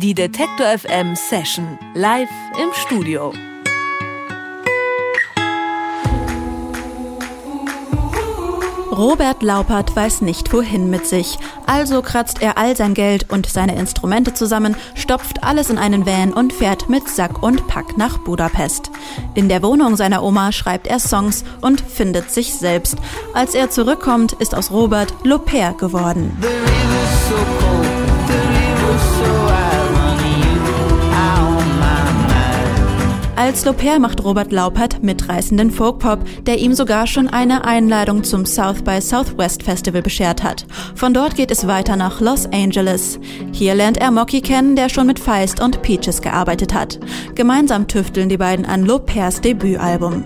Die Detektor FM Session live im Studio. Robert Laupert weiß nicht wohin mit sich. Also kratzt er all sein Geld und seine Instrumente zusammen, stopft alles in einen Van und fährt mit Sack und Pack nach Budapest. In der Wohnung seiner Oma schreibt er Songs und findet sich selbst. Als er zurückkommt, ist aus Robert Loper geworden. Als Loper macht Robert Laupert mitreißenden Folkpop, der ihm sogar schon eine Einladung zum South by Southwest Festival beschert hat. Von dort geht es weiter nach Los Angeles. Hier lernt er Mocky kennen, der schon mit Feist und Peaches gearbeitet hat. Gemeinsam tüfteln die beiden an Lopers Debütalbum.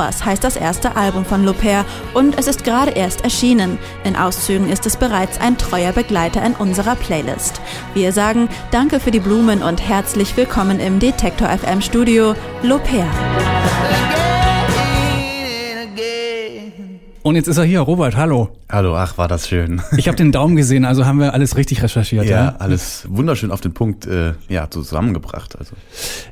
Flowers heißt das erste Album von Loper und es ist gerade erst erschienen. In Auszügen ist es bereits ein treuer Begleiter in unserer Playlist. Wir sagen Danke für die Blumen und herzlich willkommen im Detektor FM Studio Loper. Und jetzt ist er hier, Robert, hallo. Hallo, ach, war das schön. Ich habe den Daumen gesehen, also haben wir alles richtig recherchiert. Ja, ja? alles wunderschön auf den Punkt äh, ja, zusammengebracht. Also.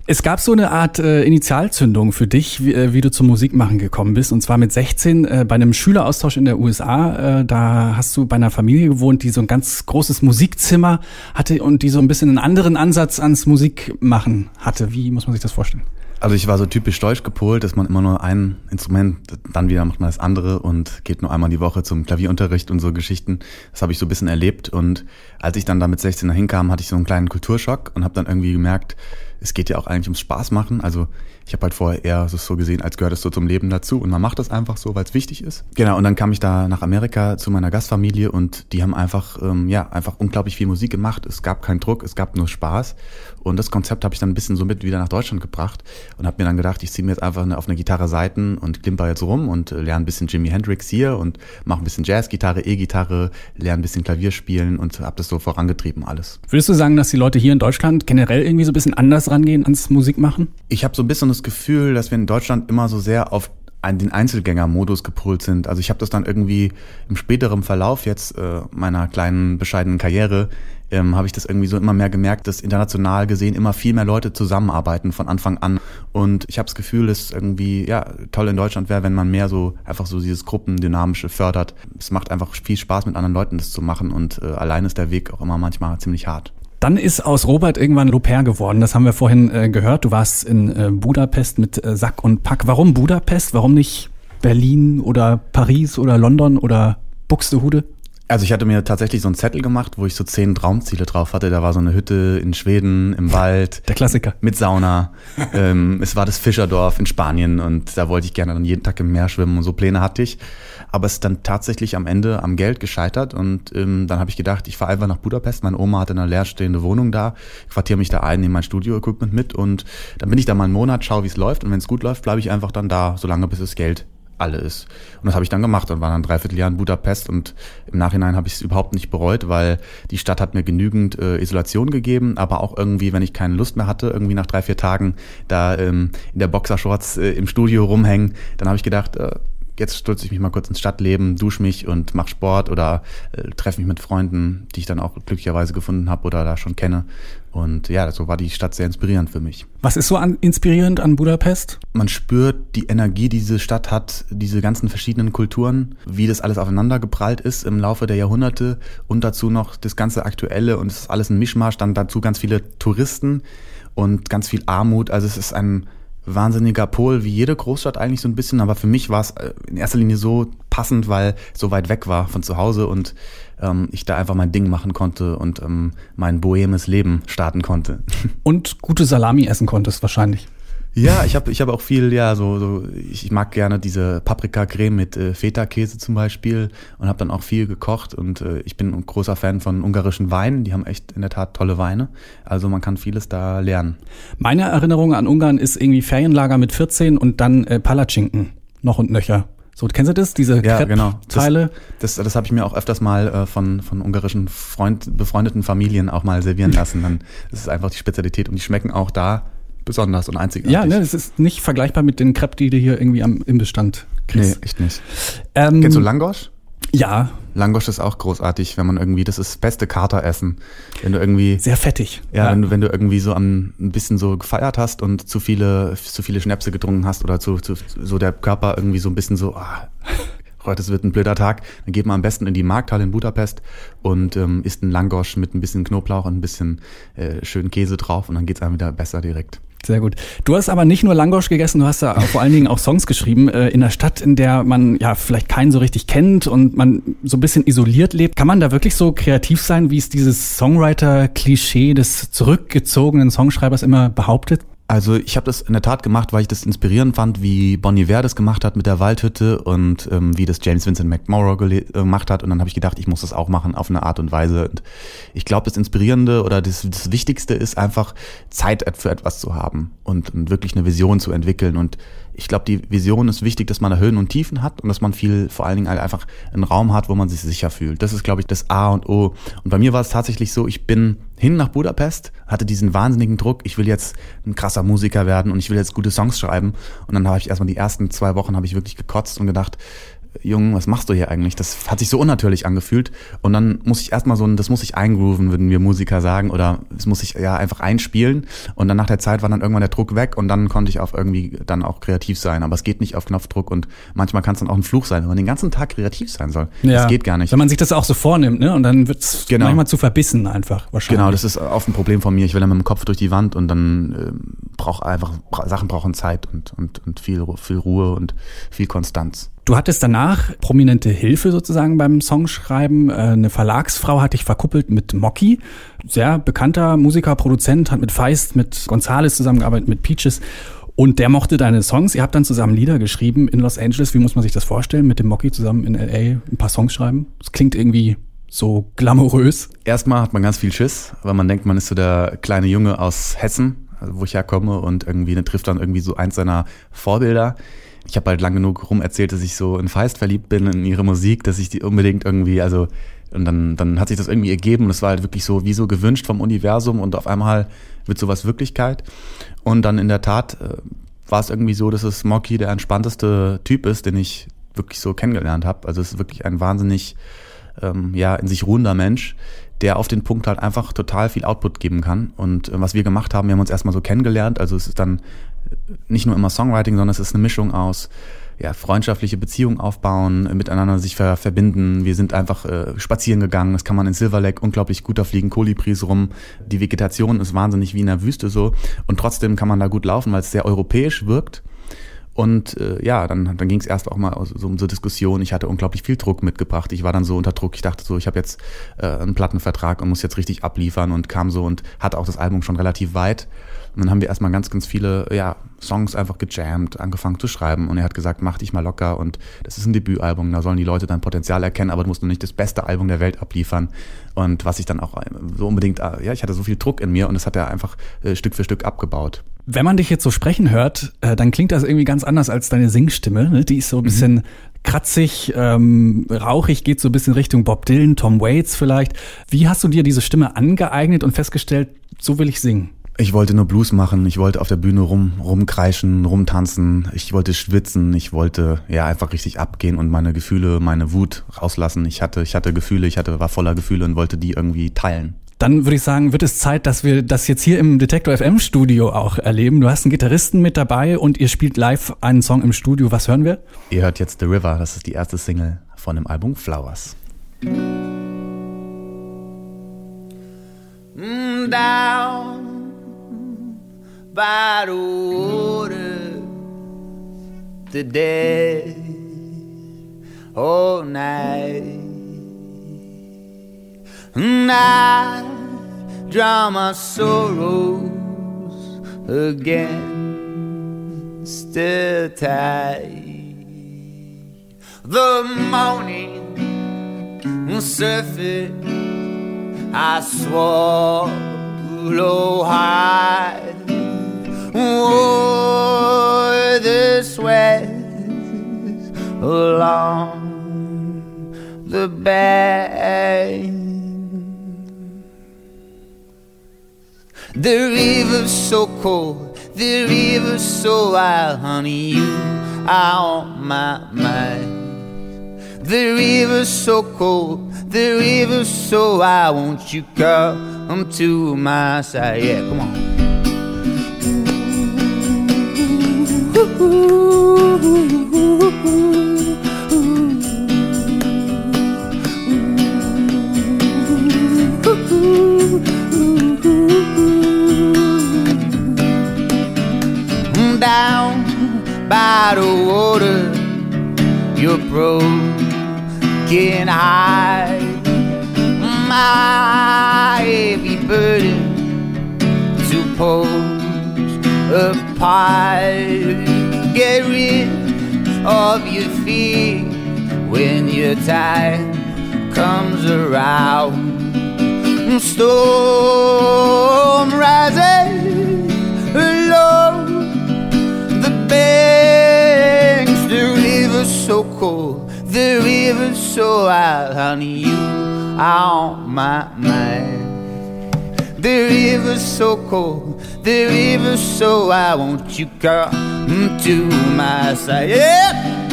Es gab so eine Art äh, Initialzündung für dich, wie, äh, wie, du zum Musikmachen gekommen bist. Und zwar mit 16 äh, bei einem Schüleraustausch in der USA. Äh, da hast du bei einer Familie gewohnt, die so ein ganz großes Musikzimmer hatte und die so ein bisschen einen anderen Ansatz ans Musikmachen hatte. Wie muss man sich das vorstellen? Also ich war so typisch deutsch gepolt, dass man immer nur ein Instrument, dann wieder macht man das andere und geht nur einmal die Woche zum Klavierunterricht und so Geschichten. Das habe ich so ein bisschen erlebt und als ich dann da mit 16 dahin kam, hatte ich so einen kleinen Kulturschock und habe dann irgendwie gemerkt, es geht ja auch eigentlich ums Spaß machen. Also ich habe halt vorher eher so gesehen, als gehört es so zum Leben dazu und man macht das einfach so, weil es wichtig ist. Genau, und dann kam ich da nach Amerika zu meiner Gastfamilie und die haben einfach, ähm, ja, einfach unglaublich viel Musik gemacht. Es gab keinen Druck, es gab nur Spaß und das Konzept habe ich dann ein bisschen so mit wieder nach Deutschland gebracht und habe mir dann gedacht, ich ziehe mir jetzt einfach eine, auf eine Gitarre Seiten und klimper jetzt rum und äh, lerne ein bisschen Jimi Hendrix hier und mache ein bisschen Jazzgitarre, E-Gitarre, lerne ein bisschen Klavier spielen und habe das so vorangetrieben alles. Würdest du sagen, dass die Leute hier in Deutschland generell irgendwie so ein bisschen anders rangehen ans Musikmachen? Ich habe so ein bisschen das Gefühl, dass wir in Deutschland immer so sehr auf den Einzelgängermodus gepolt sind. Also ich habe das dann irgendwie im späteren Verlauf jetzt äh, meiner kleinen bescheidenen Karriere ähm, habe ich das irgendwie so immer mehr gemerkt, dass international gesehen immer viel mehr Leute zusammenarbeiten von Anfang an. Und ich habe das Gefühl, dass irgendwie ja toll in Deutschland wäre, wenn man mehr so einfach so dieses Gruppendynamische fördert. Es macht einfach viel Spaß mit anderen Leuten das zu machen und äh, allein ist der Weg auch immer manchmal ziemlich hart. Dann ist aus Robert irgendwann Loper geworden. Das haben wir vorhin äh, gehört. Du warst in äh, Budapest mit äh, Sack und Pack. Warum Budapest? Warum nicht Berlin oder Paris oder London oder Buxtehude? Also ich hatte mir tatsächlich so einen Zettel gemacht, wo ich so zehn Traumziele drauf hatte. Da war so eine Hütte in Schweden, im Wald. Der Klassiker. Mit Sauna. ähm, es war das Fischerdorf in Spanien und da wollte ich gerne dann jeden Tag im Meer schwimmen und so Pläne hatte ich. Aber es ist dann tatsächlich am Ende am Geld gescheitert und ähm, dann habe ich gedacht, ich fahre einfach nach Budapest. Meine Oma hatte eine leerstehende Wohnung da, quartiere mich da ein, nehme mein Studio-Equipment mit und dann bin ich da mal einen Monat, schaue, wie es läuft und wenn es gut läuft, bleibe ich einfach dann da, solange bis das Geld alle ist. Und das habe ich dann gemacht und war dann dreiviertel Jahr in Budapest und im Nachhinein habe ich es überhaupt nicht bereut, weil die Stadt hat mir genügend äh, Isolation gegeben, aber auch irgendwie, wenn ich keine Lust mehr hatte, irgendwie nach drei, vier Tagen da ähm, in der Boxershorts äh, im Studio rumhängen, dann habe ich gedacht, äh, jetzt stürze ich mich mal kurz ins Stadtleben, dusche mich und mache Sport oder äh, treffe mich mit Freunden, die ich dann auch glücklicherweise gefunden habe oder da schon kenne. Und ja, so war die Stadt sehr inspirierend für mich. Was ist so an, inspirierend an Budapest? Man spürt die Energie, die diese Stadt hat, diese ganzen verschiedenen Kulturen, wie das alles aufeinander geprallt ist im Laufe der Jahrhunderte und dazu noch das ganze Aktuelle und es ist alles ein Mischmasch, dann dazu ganz viele Touristen und ganz viel Armut. Also es ist ein wahnsinniger Pol, wie jede Großstadt eigentlich so ein bisschen, aber für mich war es äh, in erster Linie so passend, weil so weit weg war von zu Hause und ähm, ich da einfach mein Ding machen konnte und ähm, mein bohemes Leben starten konnte. Und gute Salami essen konntest wahrscheinlich. Ja, ich habe ich hab auch viel, ja, so, so ich mag gerne diese Paprikacreme mit äh, Feta-Käse zum Beispiel und habe dann auch viel gekocht und äh, ich bin ein großer Fan von ungarischen Weinen, die haben echt in der Tat tolle Weine, also man kann vieles da lernen. Meine Erinnerung an Ungarn ist irgendwie Ferienlager mit 14 und dann äh, Palatschinken, noch und nöcher. So, kennst du das? Diese ja, genau. Teile? Das, das, das habe ich mir auch öfters mal äh, von, von ungarischen Freund, befreundeten Familien auch mal servieren lassen. Dann das ist einfach die Spezialität und die schmecken auch da besonders und einzigartig. Ja, ne, es ist nicht vergleichbar mit den Crepe, die du hier irgendwie am Imbestand kriegst. Nee, echt nicht. Ähm, Kennst du Langosch? Ja, Langosch ist auch großartig, wenn man irgendwie, das ist das beste Kateressen. Wenn du irgendwie, sehr fettig. ja, Wenn, du, wenn du irgendwie so am, ein bisschen so gefeiert hast und zu viele, zu viele Schnäpse getrunken hast oder zu, zu, so der Körper irgendwie so ein bisschen so, ah, heute wird ein blöder Tag, dann geht man am besten in die Markthalle in Budapest und ähm, isst einen Langosch mit ein bisschen Knoblauch und ein bisschen äh, schönen Käse drauf und dann geht's einem wieder besser direkt. Sehr gut. Du hast aber nicht nur Langosch gegessen, du hast ja vor allen Dingen auch Songs geschrieben äh, in einer Stadt, in der man ja vielleicht keinen so richtig kennt und man so ein bisschen isoliert lebt. Kann man da wirklich so kreativ sein, wie es dieses Songwriter-Klischee des zurückgezogenen Songschreibers immer behauptet? Also ich habe das in der Tat gemacht, weil ich das inspirierend fand, wie Bonnie Iver das gemacht hat mit der Waldhütte und ähm, wie das James Vincent McMorrow äh, gemacht hat. Und dann habe ich gedacht, ich muss das auch machen auf eine Art und Weise. Und ich glaube, das Inspirierende oder das, das Wichtigste ist einfach, Zeit für etwas zu haben und, und wirklich eine Vision zu entwickeln. Und ich glaube, die Vision ist wichtig, dass man da Höhen und Tiefen hat und dass man viel, vor allen Dingen halt einfach einen Raum hat, wo man sich sicher fühlt. Das ist, glaube ich, das A und O. Und bei mir war es tatsächlich so, ich bin hin nach Budapest, hatte diesen wahnsinnigen Druck, ich will jetzt ein krasser Musiker werden und ich will jetzt gute Songs schreiben. Und dann habe ich erstmal die ersten zwei Wochen habe ich wirklich gekotzt und gedacht, Jung, was machst du hier eigentlich? Das hat sich so unnatürlich angefühlt. Und dann muss ich erstmal so ein, das muss ich eingrooven, würden wir Musiker sagen, oder es muss ich ja einfach einspielen. Und dann nach der Zeit war dann irgendwann der Druck weg und dann konnte ich auf irgendwie dann auch kreativ sein. Aber es geht nicht auf Knopfdruck und manchmal kann es dann auch ein Fluch sein, wenn man den ganzen Tag kreativ sein soll. Das geht gar nicht. Wenn man sich das auch so vornimmt, ne? Und dann wird es Genau. manchmal zu verbissen einfach wahrscheinlich. Genau, das ist oft ein Problem von mir. Ich will dann mit dem Kopf durch die Wand und dann ähm, braucht einfach Sachen brauchen Zeit und und und viel viel Ruhe und viel Konstanz. Du hattest danach prominente Hilfe sozusagen beim Songschreiben. Äh, Eine Verlagsfrau hat dich verkuppelt mit Mocky, sehr bekannter Musiker, Produzent, hat mit Feist, mit Gonzales zusammengearbeitet, mit Peaches. Und der mochte deine Songs. Ihr habt dann zusammen Lieder geschrieben in Los Angeles. Wie muss man sich das vorstellen? Mit dem Mocky zusammen in LA ein paar Songs schreiben? Das klingt irgendwie so glamourös. Erstmal hat man ganz viel Schiss, weil man denkt, man ist so der kleine Junge aus Hessen, wo ich herkomme und irgendwie trifft dann irgendwie so eins seiner Vorbilder. Ich habe halt lang genug rum erzählt, dass ich so in Feist verliebt bin in ihre Musik, dass ich die unbedingt irgendwie, also und dann, dann hat sich das irgendwie ergeben und es war halt wirklich so wie so gewünscht vom Universum und auf einmal wird sowas Wirklichkeit. Und dann in der Tat äh, war es irgendwie so, dass es Mocky der entspannteste Typ ist, den ich wirklich so kennengelernt habe. Also es ist wirklich ein wahnsinnig ähm, ja, in sich ruhender Mensch, der auf den Punkt halt einfach total viel Output geben kann. Und äh, was wir gemacht haben, wir haben uns erstmal so kennengelernt. Also es ist dann nicht nur immer Songwriting, sondern es ist eine Mischung aus ja, freundschaftliche Beziehungen aufbauen, miteinander sich ver verbinden. Wir sind einfach äh, spazieren gegangen. Das kann man in Silver Lake unglaublich gut. Da fliegen Kolibris rum. Die Vegetation ist wahnsinnig wie in der Wüste so. Und trotzdem kann man da gut laufen, weil es sehr europäisch wirkt. Und äh, ja, dann, dann ging es erst auch mal so um so Diskussion. Ich hatte unglaublich viel Druck mitgebracht. Ich war dann so unter Druck. Ich dachte so, ich habe jetzt äh, einen Plattenvertrag und muss jetzt richtig abliefern und kam so und hatte auch das Album schon relativ weit. Und dann haben wir erstmal ganz, ganz viele ja, Songs einfach gejammt, angefangen zu schreiben. Und er hat gesagt, mach dich mal locker und das ist ein Debütalbum, da sollen die Leute dein Potenzial erkennen, aber du musst noch nicht das beste Album der Welt abliefern. Und was ich dann auch so unbedingt, äh, ja, ich hatte so viel Druck in mir und das hat er einfach äh, Stück für Stück abgebaut. Wenn man dich jetzt so sprechen hört, äh, dann klingt das irgendwie ganz anders als deine Singstimme. Ne? Die ist so ein bisschen kratzig, ähm, rauchig, geht so ein bisschen Richtung Bob Dylan, Tom Waits vielleicht. Wie hast du dir diese Stimme angeeignet und festgestellt, so will ich singen? Ich wollte nur Blues machen, ich wollte auf der Bühne rum, rumkreischen, rumtanzen, ich wollte schwitzen, ich wollte ja einfach richtig abgehen und meine Gefühle, meine Wut rauslassen. Ich hatte, ich hatte Gefühle, ich hatte, war voller Gefühle und wollte die irgendwie teilen. Dann würde ich sagen, wird es Zeit, dass wir das jetzt hier im Detektor FM Studio auch erleben. Du hast einen Gitarristen mit dabei und ihr spielt live einen Song im Studio. Was hören wir? Ihr hört jetzt The River, das ist die erste Single von dem Album Flowers. Mm, down by the water today all night. I drown my sorrows against the tide. The morning surface I swallow high. Oh, the sweat along the bank. The river's so cold, The river's so wild, honey, you are on my mind. The river's so cold, the river's so wild, won't you come to my side? Yeah, come on. Down you're broken high. My heavy burden to post apart. Get rid of your fear when your time comes around. Storm rising the river's so wild, honey, you on my mind. The river's so cold, the river's so wild, won't you come to my side? Yeah!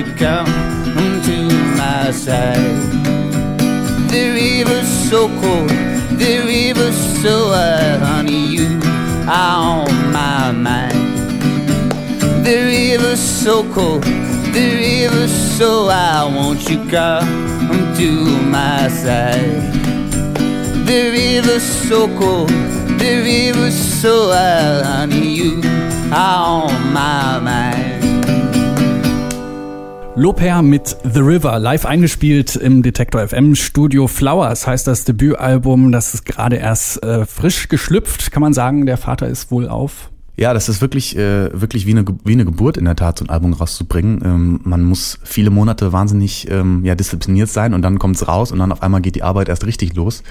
You come to my side? The river's so cold, the river's so wild, honey. You are on my mind. The river's so cold, the river's so wild. Won't you come to my side? The river's so cold, the river's so wild, honey. You are on my mind. Loper mit The River, live eingespielt im Detektor FM Studio Flowers heißt das Debütalbum. Das ist gerade erst äh, frisch geschlüpft, kann man sagen. Der Vater ist wohl auf. Ja, das ist wirklich, äh, wirklich wie eine, wie eine Geburt in der Tat, so ein Album rauszubringen. Ähm, man muss viele Monate wahnsinnig ähm, ja, diszipliniert sein und dann kommt's raus und dann auf einmal geht die Arbeit erst richtig los.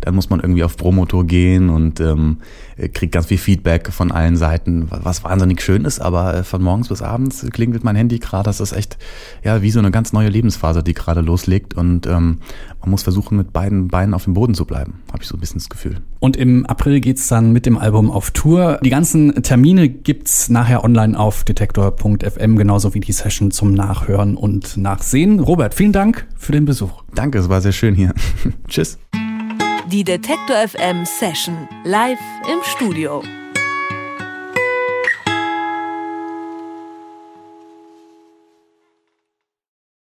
Dann muss man irgendwie auf Promotour gehen und ähm, äh, kriegt ganz viel Feedback von allen Seiten, wa- was wahnsinnig schön ist, aber äh, von morgens bis abends klingelt mein Handy gerade. Das ist echt ja wie so eine ganz neue Lebensphase, die gerade loslegt und ähm, man muss versuchen, mit beiden Beinen auf dem Boden zu bleiben, habe ich so ein bisschen das Gefühl. Und im April geht's dann mit dem Album auf Tour. Die ganzen Termine gibt's nachher online auf detektor.fm, genauso wie die Session zum Nachhören und Nachsehen. Robert, vielen Dank für den Besuch. Danke, es war sehr schön hier. Tschüss. Die Detektor FM Session live im Studio.